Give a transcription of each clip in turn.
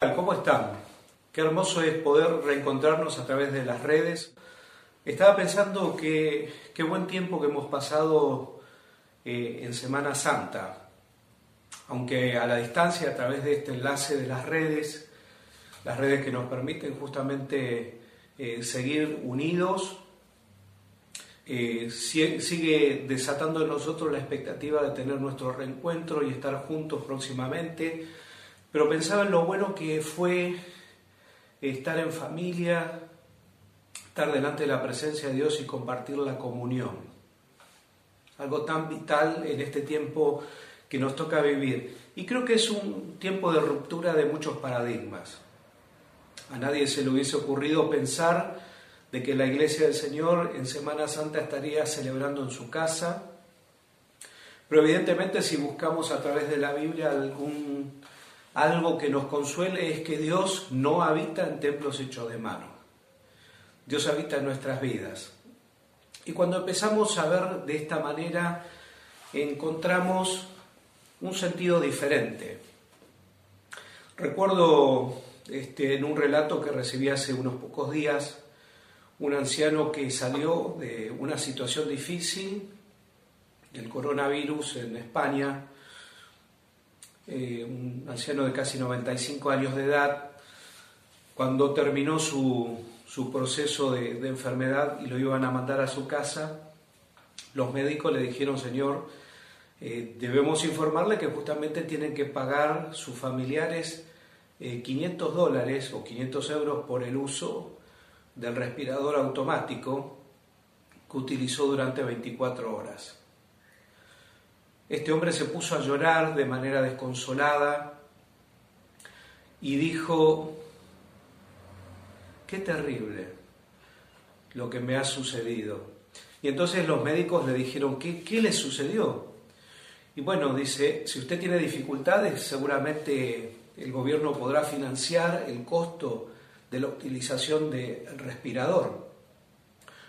¿Cómo están? Qué hermoso es poder reencontrarnos a través de las redes. Estaba pensando que qué buen tiempo que hemos pasado eh, en Semana Santa, aunque a la distancia, a través de este enlace de las redes, las redes que nos permiten justamente eh, seguir unidos, eh, sigue desatando en nosotros la expectativa de tener nuestro reencuentro y estar juntos próximamente pero pensaba en lo bueno que fue estar en familia, estar delante de la presencia de Dios y compartir la comunión. Algo tan vital en este tiempo que nos toca vivir. Y creo que es un tiempo de ruptura de muchos paradigmas. A nadie se le hubiese ocurrido pensar de que la iglesia del Señor en Semana Santa estaría celebrando en su casa. Pero evidentemente si buscamos a través de la Biblia algún algo que nos consuele es que Dios no habita en templos hechos de mano. Dios habita en nuestras vidas. Y cuando empezamos a ver de esta manera, encontramos un sentido diferente. Recuerdo este, en un relato que recibí hace unos pocos días, un anciano que salió de una situación difícil, del coronavirus en España, eh, un anciano de casi 95 años de edad, cuando terminó su, proceso de, enfermedad y lo iban a mandar a su casa, los médicos le dijeron, Señor, eh, debemos informarle que justamente tienen que pagar sus familiares 500 eh, dólares o 500 euros por el uso del respirador automático que utilizó durante 24 horas. Este hombre se puso a llorar de manera desconsolada y dijo, qué terrible lo que me ha sucedido. Y entonces los médicos le dijeron, ¿qué, qué le sucedió? Y bueno, dice, si usted tiene dificultades, seguramente el gobierno podrá financiar el costo de la utilización del respirador.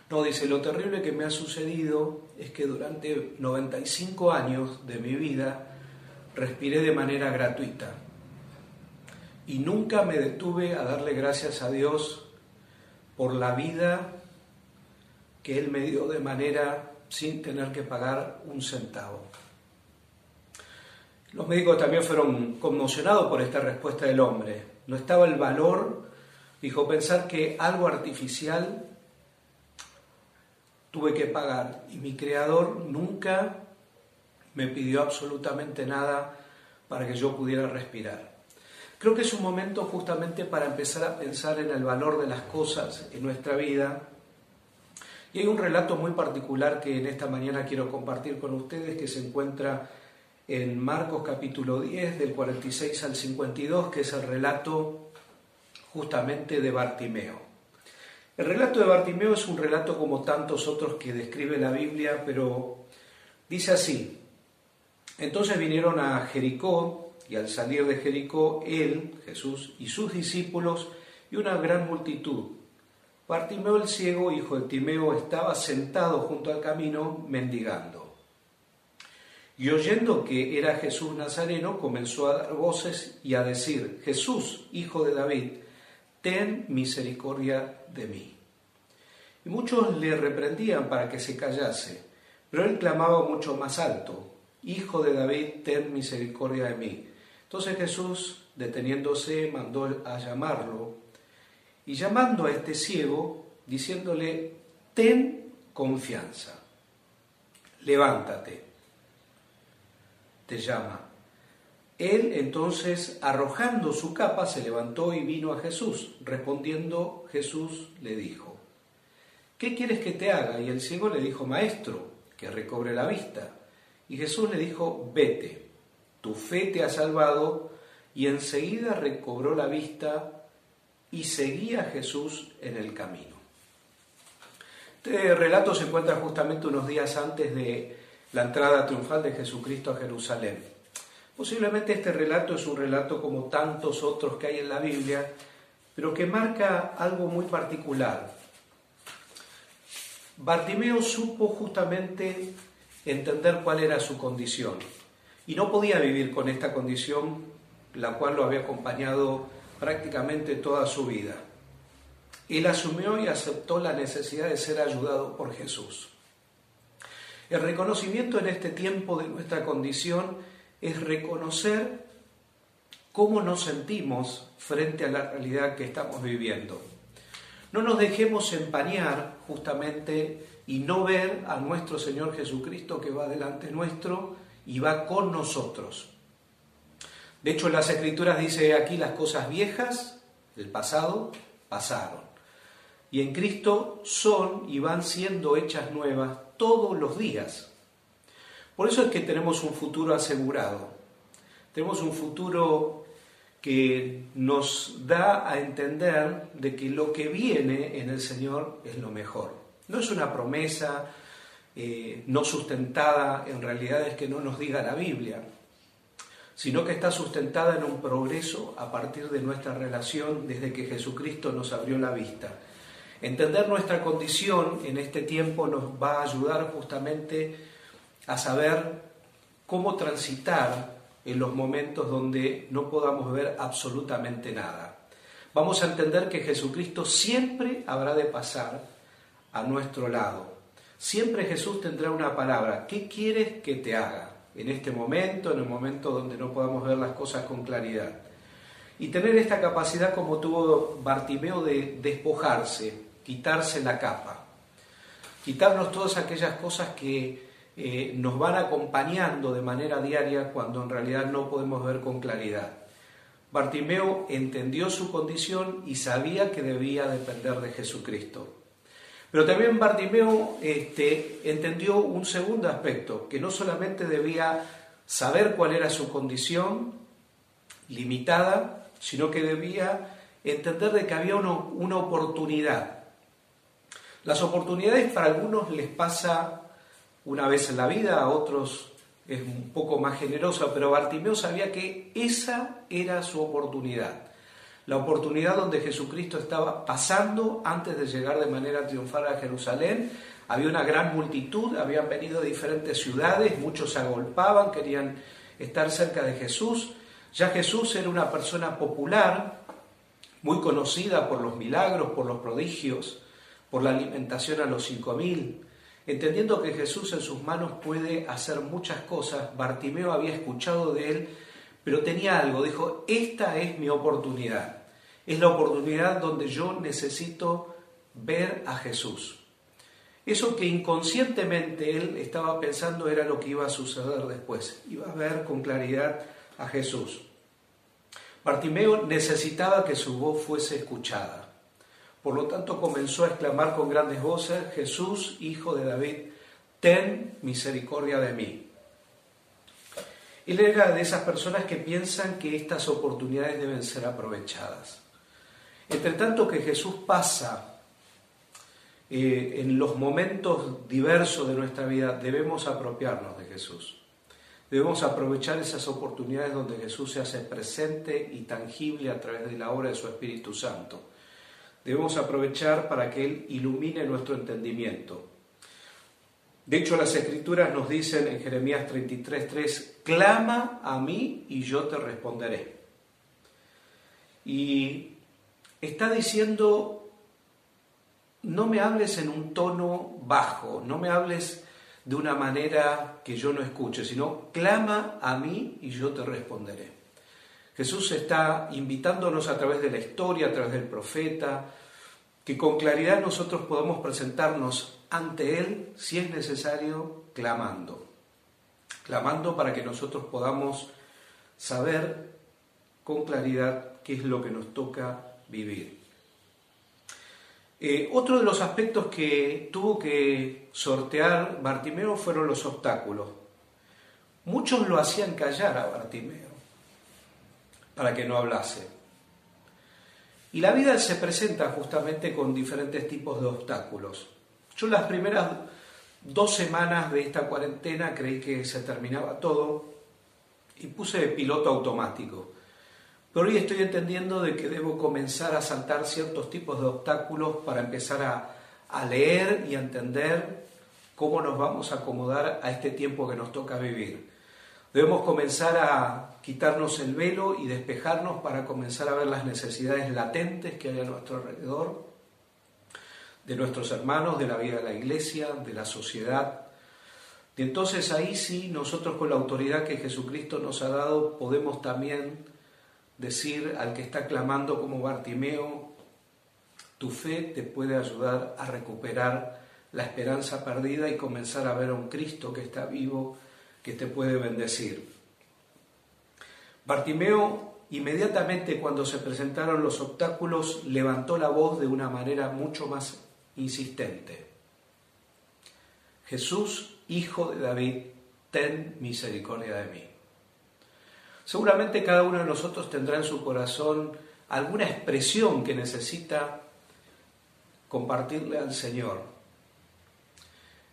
No, dice, lo terrible que me ha sucedido es que durante 95 años de mi vida respiré de manera gratuita y nunca me detuve a darle gracias a Dios por la vida que Él me dio de manera sin tener que pagar un centavo. Los médicos también fueron conmocionados por esta respuesta del hombre. No estaba el valor, dijo, pensar que algo artificial tuve que pagar y mi creador nunca me pidió absolutamente nada para que yo pudiera respirar. Creo que es un momento justamente para empezar a pensar en el valor de las cosas en nuestra vida. Y hay un relato muy particular que en esta mañana quiero compartir con ustedes que se encuentra en Marcos capítulo 10 del 46 al 52, que es el relato justamente de Bartimeo. El relato de Bartimeo es un relato como tantos otros que describe la Biblia, pero dice así, entonces vinieron a Jericó y al salir de Jericó, él, Jesús, y sus discípulos y una gran multitud. Bartimeo el ciego, hijo de Timeo, estaba sentado junto al camino mendigando. Y oyendo que era Jesús Nazareno, comenzó a dar voces y a decir, Jesús, hijo de David, ten misericordia de mí. Y muchos le reprendían para que se callase, pero él clamaba mucho más alto, Hijo de David, ten misericordia de mí. Entonces Jesús, deteniéndose, mandó a llamarlo, y llamando a este ciego, diciéndole, ten confianza, levántate, te llama. Él entonces, arrojando su capa, se levantó y vino a Jesús. Respondiendo Jesús le dijo, ¿qué quieres que te haga? Y el ciego le dijo, Maestro, que recobre la vista. Y Jesús le dijo, vete, tu fe te ha salvado. Y enseguida recobró la vista y seguía a Jesús en el camino. Este relato se encuentra justamente unos días antes de la entrada triunfal de Jesucristo a Jerusalén. Posiblemente este relato es un relato como tantos otros que hay en la Biblia, pero que marca algo muy particular. Bartimeo supo justamente entender cuál era su condición y no podía vivir con esta condición, la cual lo había acompañado prácticamente toda su vida. Él asumió y aceptó la necesidad de ser ayudado por Jesús. El reconocimiento en este tiempo de nuestra condición es reconocer cómo nos sentimos frente a la realidad que estamos viviendo. No nos dejemos empañar justamente y no ver a nuestro Señor Jesucristo que va delante nuestro y va con nosotros. De hecho, las Escrituras dice aquí las cosas viejas del pasado pasaron. Y en Cristo son y van siendo hechas nuevas todos los días. Por eso es que tenemos un futuro asegurado. Tenemos un futuro que nos da a entender de que lo que viene en el Señor es lo mejor. No es una promesa eh, no sustentada en realidades que no nos diga la Biblia, sino que está sustentada en un progreso a partir de nuestra relación desde que Jesucristo nos abrió la vista. Entender nuestra condición en este tiempo nos va a ayudar justamente a saber cómo transitar en los momentos donde no podamos ver absolutamente nada. Vamos a entender que Jesucristo siempre habrá de pasar a nuestro lado. Siempre Jesús tendrá una palabra. ¿Qué quieres que te haga? En este momento, en el momento donde no podamos ver las cosas con claridad. Y tener esta capacidad como tuvo Bartimeo de despojarse, quitarse la capa, quitarnos todas aquellas cosas que eh, nos van acompañando de manera diaria cuando en realidad no podemos ver con claridad. Bartimeo entendió su condición y sabía que debía depender de Jesucristo. Pero también Bartimeo este, entendió un segundo aspecto, que no solamente debía saber cuál era su condición limitada, sino que debía entender de que había una oportunidad. Las oportunidades para algunos les pasa una vez en la vida, a otros es un poco más generosa, pero Bartimeo sabía que esa era su oportunidad. La oportunidad donde Jesucristo estaba pasando antes de llegar de manera triunfal a Jerusalén. Había una gran multitud, habían venido de diferentes ciudades, muchos se agolpaban, querían estar cerca de Jesús. Ya Jesús era una persona popular, muy conocida por los milagros, por los prodigios, por la alimentación a los cinco mil. Entendiendo que Jesús en sus manos puede hacer muchas cosas, Bartimeo había escuchado de él, pero tenía algo, dijo, esta es mi oportunidad. Es la oportunidad donde yo necesito ver a Jesús. Eso que inconscientemente él estaba pensando era lo que iba a suceder después. Iba a ver con claridad a Jesús. Bartimeo necesitaba que su voz fuese escuchada. Por lo tanto comenzó a exclamar con grandes voces, Jesús, hijo de David, ten misericordia de mí. Él era de esas personas que piensan que estas oportunidades deben ser aprovechadas. Entre tanto que Jesús pasa eh, en los momentos diversos de nuestra vida, debemos apropiarnos de Jesús. Debemos aprovechar esas oportunidades donde Jesús se hace presente y tangible a través de la obra de su Espíritu Santo debemos aprovechar para que Él ilumine nuestro entendimiento. De hecho, las escrituras nos dicen en Jeremías 33:3, clama a mí y yo te responderé. Y está diciendo, no me hables en un tono bajo, no me hables de una manera que yo no escuche, sino clama a mí y yo te responderé. Jesús está invitándonos a través de la historia, a través del profeta, que con claridad nosotros podamos presentarnos ante Él, si es necesario, clamando. Clamando para que nosotros podamos saber con claridad qué es lo que nos toca vivir. Eh, otro de los aspectos que tuvo que sortear Bartimeo fueron los obstáculos. Muchos lo hacían callar a Bartimeo para que no hablase. Y la vida se presenta justamente con diferentes tipos de obstáculos. Yo las primeras dos semanas de esta cuarentena creí que se terminaba todo y puse piloto automático. Pero hoy estoy entendiendo de que debo comenzar a saltar ciertos tipos de obstáculos para empezar a, a leer y a entender cómo nos vamos a acomodar a este tiempo que nos toca vivir. Debemos comenzar a quitarnos el velo y despejarnos para comenzar a ver las necesidades latentes que hay a nuestro alrededor, de nuestros hermanos, de la vida de la iglesia, de la sociedad. Y entonces ahí sí, nosotros con la autoridad que Jesucristo nos ha dado, podemos también decir al que está clamando como Bartimeo, tu fe te puede ayudar a recuperar la esperanza perdida y comenzar a ver a un Cristo que está vivo, que te puede bendecir. Bartimeo inmediatamente cuando se presentaron los obstáculos levantó la voz de una manera mucho más insistente. Jesús, hijo de David, ten misericordia de mí. Seguramente cada uno de nosotros tendrá en su corazón alguna expresión que necesita compartirle al Señor.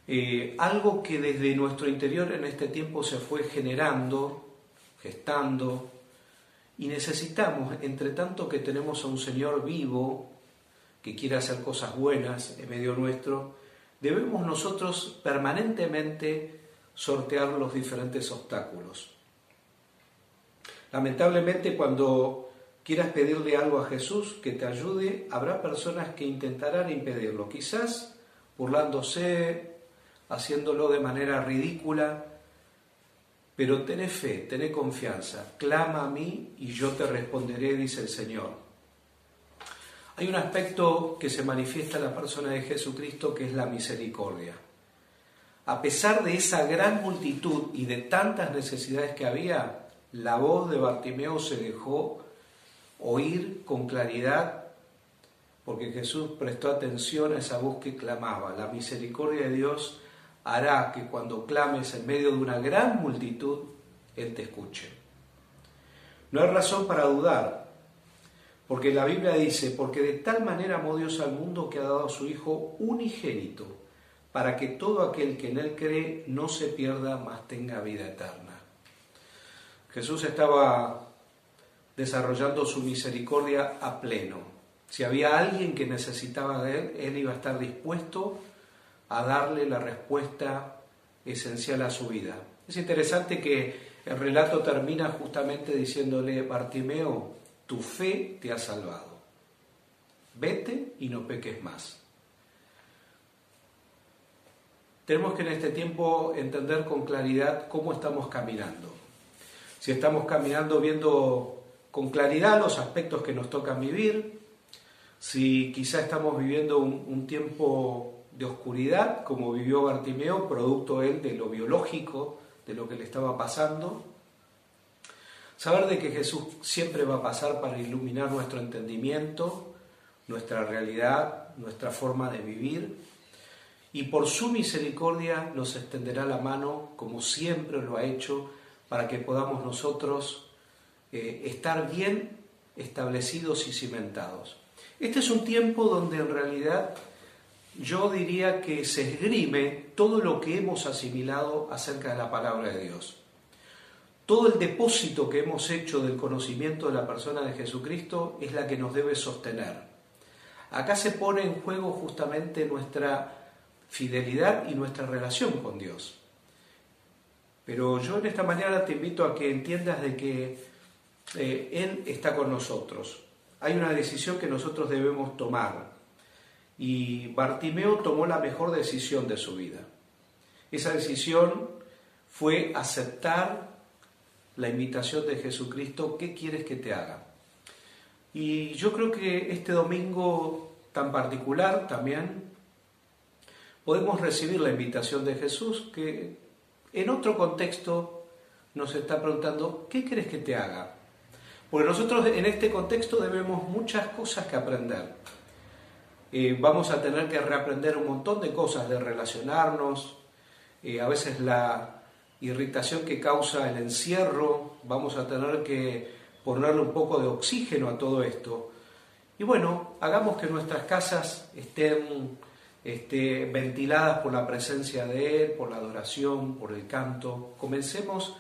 Eh, algo que desde nuestro interior en este tiempo se fue generando, gestando, y necesitamos, entre tanto que tenemos a un Señor vivo, que quiere hacer cosas buenas en medio nuestro, debemos nosotros permanentemente sortear los diferentes obstáculos. Lamentablemente cuando quieras pedirle algo a Jesús que te ayude, habrá personas que intentarán impedirlo, quizás burlándose, haciéndolo de manera ridícula, pero tené fe, tené confianza, clama a mí y yo te responderé, dice el Señor. Hay un aspecto que se manifiesta en la persona de Jesucristo que es la misericordia. A pesar de esa gran multitud y de tantas necesidades que había, la voz de Bartimeo se dejó oír con claridad porque Jesús prestó atención a esa voz que clamaba. La misericordia de Dios hará que cuando clames en medio de una gran multitud, Él te escuche. No hay razón para dudar, porque la Biblia dice, porque de tal manera amó Dios al mundo que ha dado a su Hijo unigénito, para que todo aquel que en Él cree no se pierda, mas tenga vida eterna. Jesús estaba desarrollando su misericordia a pleno. Si había alguien que necesitaba de él, él iba a estar dispuesto a darle la respuesta esencial a su vida. Es interesante que el relato termina justamente diciéndole, Bartimeo, tu fe te ha salvado. Vete y no peques más. Tenemos que en este tiempo entender con claridad cómo estamos caminando si estamos caminando viendo con claridad los aspectos que nos tocan vivir, si quizá estamos viviendo un, tiempo de oscuridad, como vivió Bartimeo, producto él de lo biológico, de lo que le estaba pasando. Saber de que Jesús siempre va a pasar para iluminar nuestro entendimiento, nuestra realidad, nuestra forma de vivir, y por su misericordia nos extenderá la mano como siempre lo ha hecho para que podamos nosotros eh, estar bien establecidos y cimentados. Este es un tiempo donde en realidad yo diría que se esgrime todo lo que hemos asimilado acerca de la palabra de Dios. Todo el depósito que hemos hecho del conocimiento de la persona de Jesucristo es la que nos debe sostener. Acá se pone en juego justamente nuestra fidelidad y nuestra relación con Dios. Pero yo en esta mañana te invito a que entiendas de que eh, Él está con nosotros. Hay una decisión que nosotros debemos tomar. Y Bartimeo tomó la mejor decisión de su vida. Esa decisión fue aceptar la invitación de Jesucristo, ¿qué quieres que te haga? Y yo creo que este domingo tan particular también podemos recibir la invitación de Jesús, que en otro contexto nos está preguntando, ¿qué crees que te haga? Porque nosotros en este contexto debemos muchas cosas que aprender. Eh, vamos a tener que reaprender un montón de cosas, de relacionarnos, eh, a veces la irritación que causa el encierro, vamos a tener que ponerle un poco de oxígeno a todo esto. Y bueno, hagamos que nuestras casas estén este, ventiladas por la presencia de Él, por la adoración, por el canto. Comencemos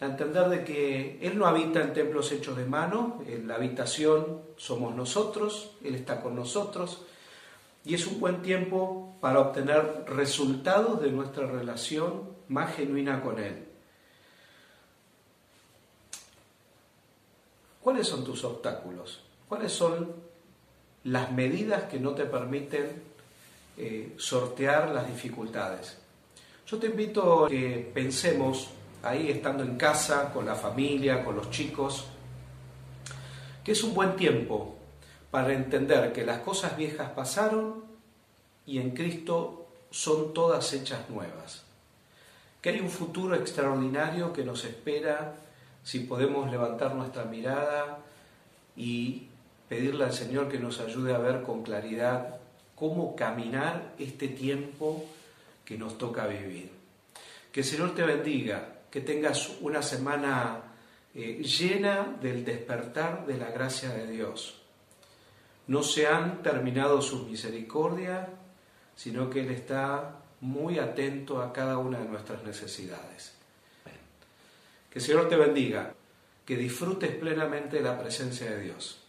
a entender de que Él no habita en templos hechos de mano, en la habitación somos nosotros, Él está con nosotros, y es un buen tiempo para obtener resultados de nuestra relación más genuina con Él. ¿Cuáles son tus obstáculos? ¿Cuáles son las medidas que no te permiten eh, sortear las dificultades? Yo te invito a que pensemos ahí estando en casa, con la familia, con los chicos, que es un buen tiempo para entender que las cosas viejas pasaron y en Cristo son todas hechas nuevas. Que hay un futuro extraordinario que nos espera si podemos levantar nuestra mirada y pedirle al Señor que nos ayude a ver con claridad cómo caminar este tiempo que nos toca vivir. Que el Señor te bendiga, que tengas una semana eh, llena del despertar de la gracia de Dios. No se han terminado sus misericordias, sino que Él está muy atento a cada una de nuestras necesidades. Que el Señor te bendiga, que disfrutes plenamente de la presencia de Dios.